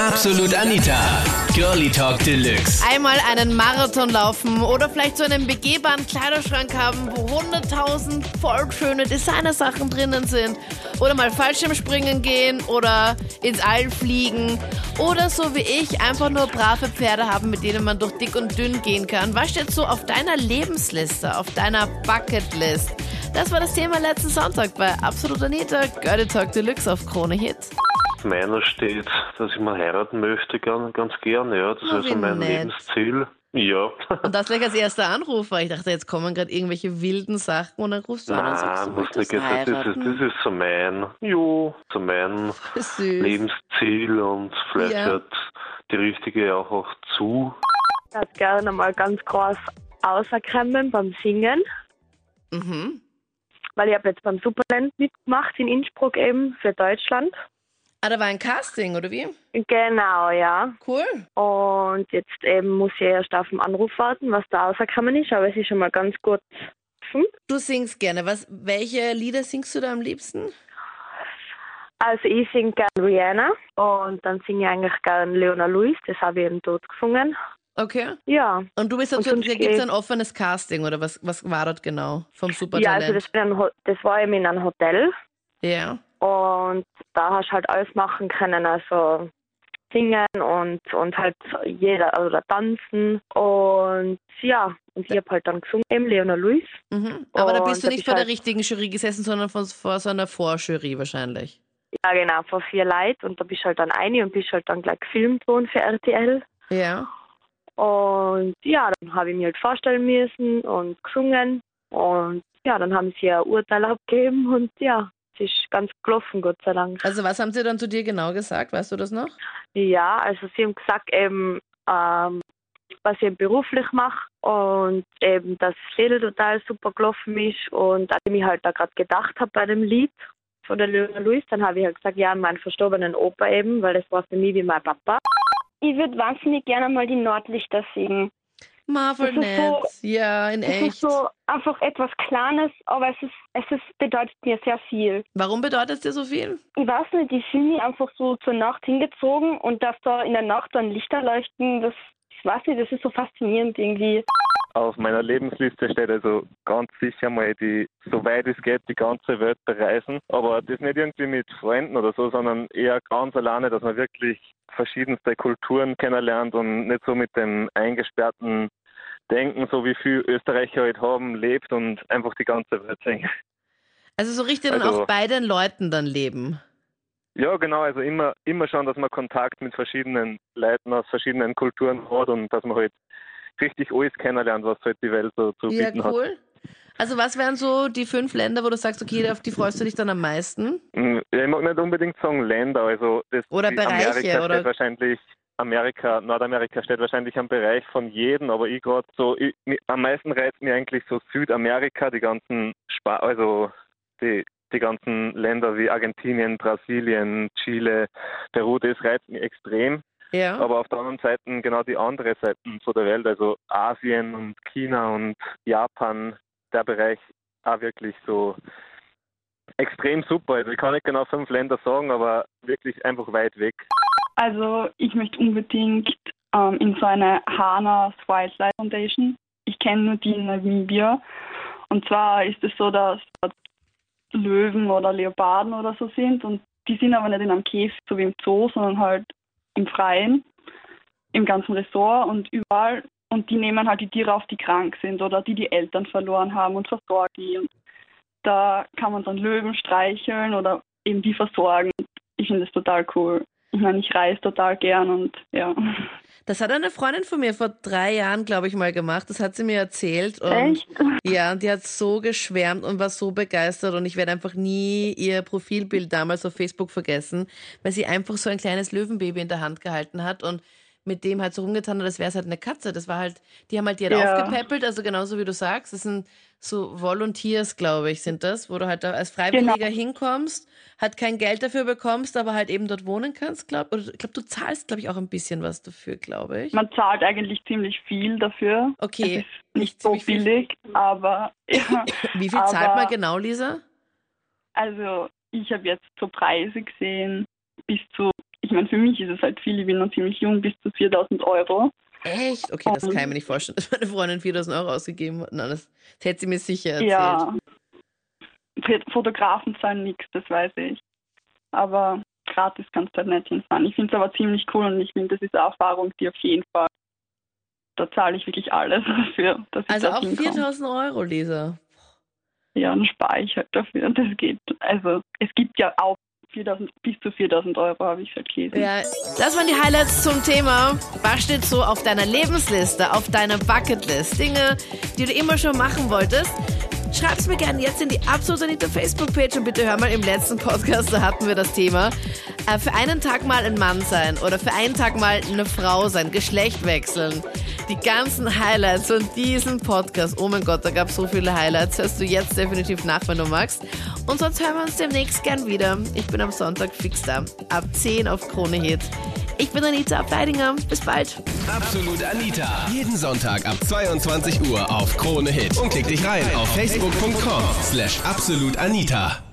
Absolut Anita. Girlie Talk Deluxe. Einmal einen Marathon laufen oder vielleicht so einen begehbaren Kleiderschrank haben, wo 100.000 voll schöne Designersachen drinnen sind. Oder mal Fallschirmspringen gehen oder ins All fliegen. Oder so wie ich, einfach nur brave Pferde haben, mit denen man durch dick und dünn gehen kann. Was steht so auf deiner Lebensliste, auf deiner Bucketlist? Das war das Thema letzten Sonntag bei Absolut Anita, Girlie Talk Deluxe auf Krone Hit. Meiner steht, dass ich mal heiraten möchte, ganz, ganz gern, ja. Das ist also mein nett. Lebensziel. Ja. Und das gleich als erster Anruf, weil ich dachte, jetzt kommen gerade irgendwelche wilden Sachen und dann rufst du an und sagst, Nein, du muss nicht. Das ist, heiraten. das ist so mein, jo, so mein. Lebensziel und vielleicht Ja. hört die richtige auch, auch zu. Ich würde gerne mal ganz groß auserkennen beim Singen, Mhm. weil ich habe jetzt beim Superland mitgemacht in Innsbruck eben für Deutschland. Ah, da war ein Casting, oder wie? Genau, ja. Cool. Und jetzt eben muss ich erst auf den Anruf warten, was da rausgekommen ist, aber es ist schon mal ganz gut. offen. Du singst gerne. Was, welche Lieder singst du da am liebsten? Also ich singe gerne Rihanna und dann singe ich eigentlich gerne Leona Lewis, das habe ich eben dort gesungen. Okay. Ja, Und du bist dazu, da gibt es ein offenes Casting, oder was, was war dort genau vom ja Supertalent? also das, ein das war eben in einem Hotel ja. Und da hast du halt alles machen können, also singen und, und halt jeder, also tanzen. Und ja, und ich habe halt dann gesungen, eben Leona Lewis. Mhm. Aber da bist du nicht vor der halt- richtigen Jury gesessen, sondern von, vor so einer Vorjury wahrscheinlich. Ja, genau, vor vier Leuten. Und da bist du halt dann eine und bist halt dann gleich gefilmt worden für RTL. Ja. Und ja, dann habe ich mich halt vorstellen müssen und gesungen. Und ja, dann haben sie ein Urteil abgegeben und ja, ist ganz gelaufen, Gott sei Dank. Also was haben sie dann zu dir genau gesagt? Weißt du das noch? Ja, also sie haben gesagt eben, ähm, was ich beruflich mache und eben, dass das Lied total super gelaufen ist und als ich mich halt da gerade gedacht habe bei dem Lied von der Leona Lewis, dann habe ich halt gesagt, ja, an meinen verstorbenen Opa eben, weil das war für mich wie mein Papa. Ich würde wahnsinnig gerne mal die Nordlichter singen. Marvel Das ist so- ja, in Es ist echt. so einfach etwas Kleines, aber es ist, es ist, bedeutet mir sehr viel. Warum bedeutet es dir so viel? Ich weiß nicht, ich fühle mich einfach so zur Nacht hingezogen und dass da in der Nacht dann Lichter leuchten, das, ich weiß nicht, das ist so faszinierend irgendwie. Auf meiner Lebensliste steht also ganz sicher mal die, soweit es geht, die ganze Welt bereisen. Aber das nicht irgendwie mit Freunden oder so, sondern eher ganz alleine, dass man wirklich verschiedenste Kulturen kennenlernt und nicht so mit dem eingesperrten Denken, so wie viel Österreicher heute haben, lebt und einfach die ganze Welt sehen. Also so richtig dann Also- auch bei den Leuten dann leben. Ja, genau, also immer, immer schon, dass man Kontakt mit verschiedenen Leuten aus verschiedenen Kulturen hat und dass man halt richtig alles kennenlernt, was halt die Welt so zu Ja, bieten hat. cool. Also was wären so die fünf Länder, wo du sagst, okay, auf die freust du dich dann am meisten? Mm, Ja, ich mag nicht unbedingt sagen Länder, also das Oder Bereiche, Amerika oder? wahrscheinlich Amerika, Nordamerika steht wahrscheinlich am Bereich von jedem, aber ich gerade so, ich, am meisten reizt mir eigentlich so Südamerika, die ganzen Spa also die die ganzen Länder wie Argentinien, Brasilien, Chile, Peru, das reizt mich extrem. Ja. Aber auf der anderen Seite genau die andere Seiten von der Welt, also Asien und China und Japan, der Bereich auch wirklich so extrem super. Also ich kann nicht genau fünf Länder sagen, aber wirklich einfach weit weg. Also ich möchte unbedingt ähm, in so eine Hana's Wildlife Foundation. Ich kenne nur die in Namibia. Und zwar ist es so, dass dort Löwen oder Leoparden oder so sind und die sind aber nicht in einem Käfig, so wie im Zoo, sondern halt im Freien, im ganzen Ressort und überall. Und die nehmen halt die Tiere auf, die krank sind oder die die Eltern verloren haben und versorgen die. Und da kann man dann Löwen streicheln oder eben die versorgen. Ich finde das total cool. Ich meine, ich reise total gern und ja. Das hat eine Freundin von mir vor drei Jahren, glaube ich, mal gemacht. Das hat sie mir erzählt. Und Echt? Ja, und die hat so geschwärmt und war so begeistert. Und ich werde einfach nie ihr Profilbild damals auf Facebook vergessen, weil sie einfach so ein kleines Löwenbaby in der Hand gehalten hat und mit dem halt so rumgetan hat, als wäre es halt eine Katze. Das war halt, die haben halt die halt Ja. aufgepäppelt, also genauso wie du sagst. Das sind so Volunteers, glaube ich, sind das, wo du halt da als Freiwilliger Genau. hinkommst, halt kein Geld dafür bekommst, aber halt eben dort wohnen kannst, glaub. Oder ich glaube, du zahlst, glaube ich, auch ein bisschen was dafür, glaube ich. Man zahlt eigentlich ziemlich viel dafür. Okay, nicht so ziemlich viel. billig, aber ja. Wie viel zahlt aber- man genau, Lisa? Also ich habe jetzt so Preise gesehen bis zu, ich meine, für mich ist es halt viel, ich bin noch ziemlich jung, bis zu 4000 Euro. Echt? Okay, das kann ich mir nicht vorstellen, dass meine Freundin 4000 Euro ausgegeben hat. Nein, das, das hätte sie mir sicher erzählt. Ja, Fotografen zahlen nichts, das weiß ich. Aber gratis kannst du halt nicht hinfahren. Ich finde es aber ziemlich cool und ich finde, das ist eine Erfahrung, die auf jeden Fall, da zahle ich wirklich alles dafür. Also auch hinkomme. 4000 Euro, Lisa. Ja, dann spare ich halt dafür. Das geht. Also es gibt ja auch 4000, bis zu 4000 Euro, habe ich gelesen. Ja, das waren die Highlights zum Thema. Was steht so auf deiner Lebensliste, auf deiner Bucketlist? Dinge, die du immer schon machen wolltest. Schreib's mir gerne jetzt in die Absolut Anita Facebook-Page und bitte hör mal im letzten Podcast, da hatten wir das Thema. Äh, für einen Tag mal ein Mann sein oder für einen Tag mal eine Frau sein, Geschlecht wechseln. Die ganzen Highlights von diesem Podcast. Oh mein Gott, da gab es so viele Highlights. Hörst du jetzt definitiv nach, wenn du magst. Und sonst hören wir uns demnächst gern wieder. Ich bin am Sonntag fix da. Ab 10 auf Krone Hit. Ich bin Anita Ableidinger. Bis bald. Absolut Anita. Jeden Sonntag ab 22 Uhr auf Krone Hit. Und klick dich rein auf facebook.com slash absolutanita.